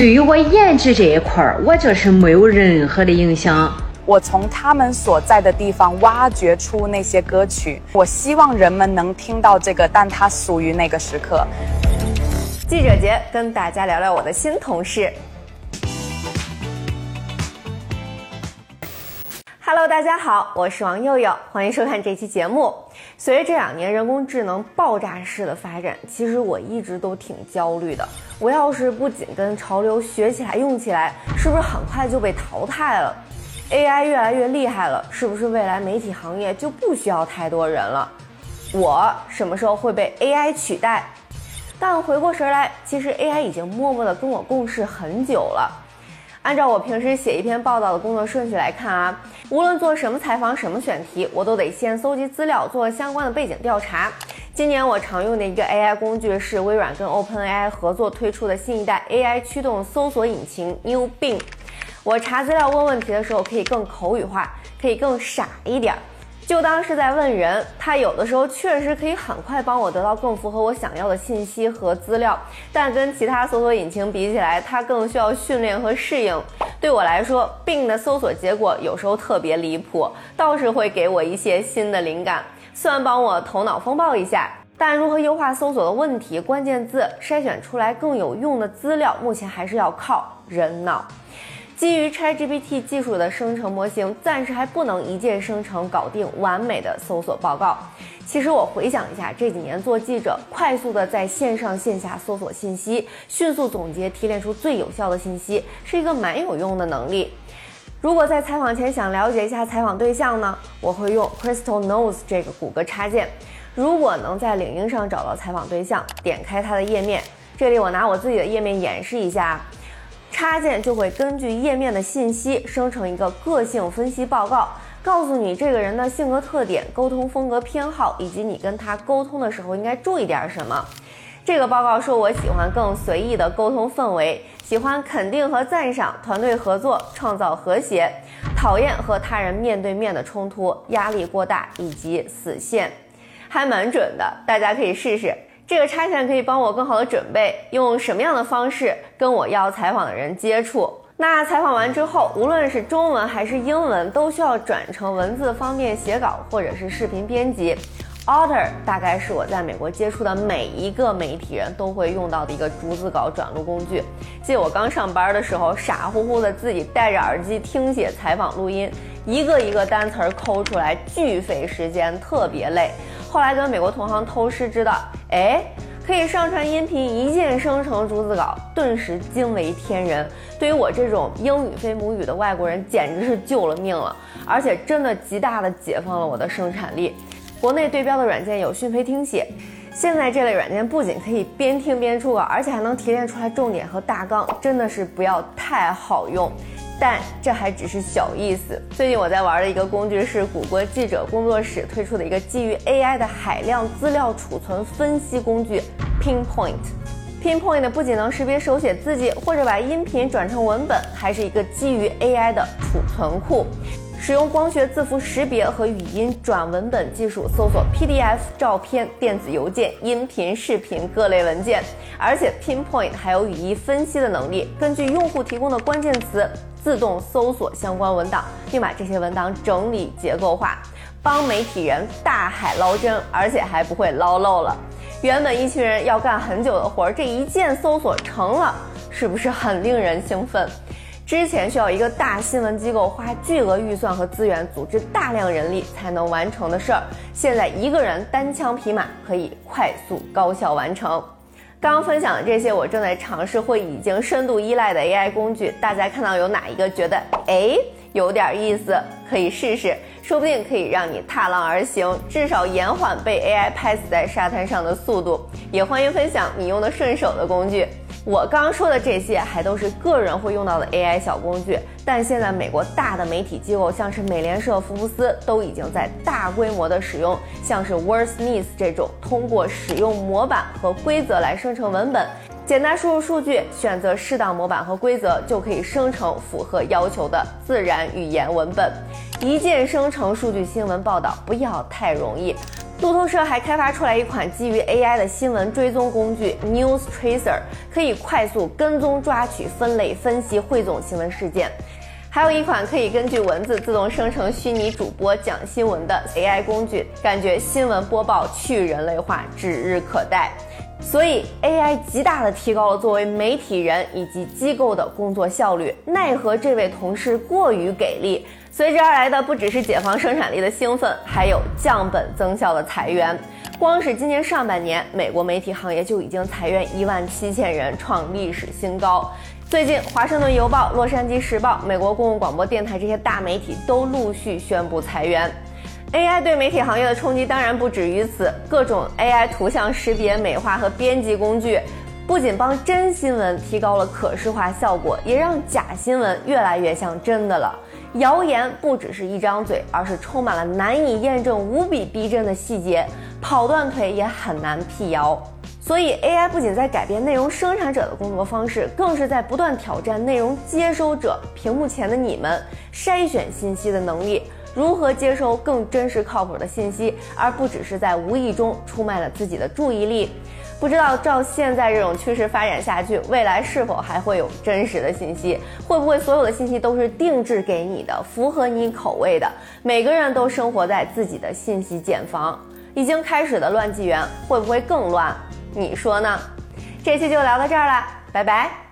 对于我颜值这一块儿，我就是没有任何的影响。我从他们所在的地方挖掘出那些歌曲，我希望人们能听到这个，但它属于那个时刻。记者节跟大家聊聊我的新同事。Hello，大家好，我是王佑佑，欢迎收看这期节目。随着这两年人工智能爆炸式的发展，其实我一直都挺焦虑的。我要是不紧跟潮流学起来用起来，是不是很快就被淘汰了？AI 越来越厉害了，是不是未来媒体行业就不需要太多人了？我什么时候会被 AI 取代？但回过神来，其实 AI 已经默默的跟我共事很久了。按照我平时写一篇报道的工作顺序来看啊，无论做什么采访、什么选题，我都得先搜集资料，做相关的背景调查。今年我常用的一个 AI 工具是微软跟 OpenAI 合作推出的新一代 AI 驱动搜索引擎 New Bing。我查资料、问问题的时候可以更口语化，可以更傻一点。就当是在问人，他有的时候确实可以很快帮我得到更符合我想要的信息和资料，但跟其他搜索引擎比起来，它更需要训练和适应。对我来说病的搜索结果有时候特别离谱，倒是会给我一些新的灵感，虽然帮我头脑风暴一下，但如何优化搜索的问题、关键字，筛选出来更有用的资料，目前还是要靠人脑。基于 ChatGPT 技术的生成模型，暂时还不能一键生成搞定完美的搜索报告。其实我回想一下，这几年做记者，快速的在线上线下搜索信息，迅速总结提炼出最有效的信息，是一个蛮有用的能力。如果在采访前想了解一下采访对象呢，我会用 Crystal Knows 这个谷歌插件。如果能在领英上找到采访对象，点开它的页面，这里我拿我自己的页面演示一下。插件就会根据页面的信息生成一个个性分析报告，告诉你这个人的性格特点、沟通风格偏好，以及你跟他沟通的时候应该注意点什么。这个报告说我喜欢更随意的沟通氛围，喜欢肯定和赞赏，团队合作，创造和谐，讨厌和他人面对面的冲突，压力过大以及死线，还蛮准的，大家可以试试。这个插件可以帮我更好的准备，用什么样的方式跟我要采访的人接触。那采访完之后，无论是中文还是英文，都需要转成文字，方便写稿或者是视频编辑。Otter 大概是我在美国接触的每一个媒体人都会用到的一个逐字稿转录工具。记得我刚上班的时候，傻乎乎的自己戴着耳机听写采访录音，一个一个单词儿抠出来，巨费时间，特别累。后来跟美国同行偷师，知道，哎，可以上传音频，一键生成逐字稿，顿时惊为天人。对于我这种英语非母语的外国人，简直是救了命了，而且真的极大的解放了我的生产力。国内对标的软件有讯飞听写，现在这类软件不仅可以边听边出稿，而且还能提炼出来重点和大纲，真的是不要太好用。但这还只是小意思。最近我在玩的一个工具是谷歌记者工作室推出的一个基于 AI 的海量资料储存分析工具 Pinpoint。Pinpoint 不仅能识别手写字迹或者把音频转成文本，还是一个基于 AI 的储存库。使用光学字符识别和语音转文本技术搜索 PDF、照片、电子邮件、音频、视频各类文件，而且 Pinpoint 还有语义分析的能力，根据用户提供的关键词自动搜索相关文档，并把这些文档整理结构化，帮媒体人大海捞针，而且还不会捞漏了。原本一群人要干很久的活儿，这一键搜索成了，是不是很令人兴奋？之前需要一个大新闻机构花巨额预算和资源，组织大量人力才能完成的事儿，现在一个人单枪匹马可以快速高效完成。刚分享的这些，我正在尝试或已经深度依赖的 AI 工具，大家看到有哪一个觉得哎有点意思，可以试试，说不定可以让你踏浪而行，至少延缓被 AI 拍死在沙滩上的速度。也欢迎分享你用的顺手的工具。我刚说的这些还都是个人会用到的 AI 小工具，但现在美国大的媒体机构，像是美联社、福布斯，都已经在大规模的使用像是 Wordsmith 这种通过使用模板和规则来生成文本，简单输入数据，选择适当模板和规则，就可以生成符合要求的自然语言文本，一键生成数据新闻报道，不要太容易。路透社还开发出来一款基于 AI 的新闻追踪工具 News Tracer，可以快速跟踪、抓取、分类、分析、汇总新闻事件。还有一款可以根据文字自动生成虚拟主播讲新闻的 AI 工具，感觉新闻播报去人类化指日可待。所以 AI 极大的提高了作为媒体人以及机构的工作效率，奈何这位同事过于给力。随之而来的不只是解放生产力的兴奋，还有降本增效的裁员。光是今年上半年，美国媒体行业就已经裁员一万七千人，创历史新高。最近，《华盛顿邮报》、《洛杉矶时报》、美国公共广播电台这些大媒体都陆续宣布裁员。AI 对媒体行业的冲击当然不止于此，各种 AI 图像识别、美化和编辑工具，不仅帮真新闻提高了可视化效果，也让假新闻越来越像真的了。谣言不只是一张嘴，而是充满了难以验证、无比逼真的细节，跑断腿也很难辟谣。所以，AI 不仅在改变内容生产者的工作方式，更是在不断挑战内容接收者——屏幕前的你们筛选信息的能力。如何接收更真实靠谱的信息，而不只是在无意中出卖了自己的注意力？不知道照现在这种趋势发展下去，未来是否还会有真实的信息？会不会所有的信息都是定制给你的，符合你口味的？每个人都生活在自己的信息茧房，已经开始的乱纪元会不会更乱？你说呢？这期就聊到这儿了，拜拜。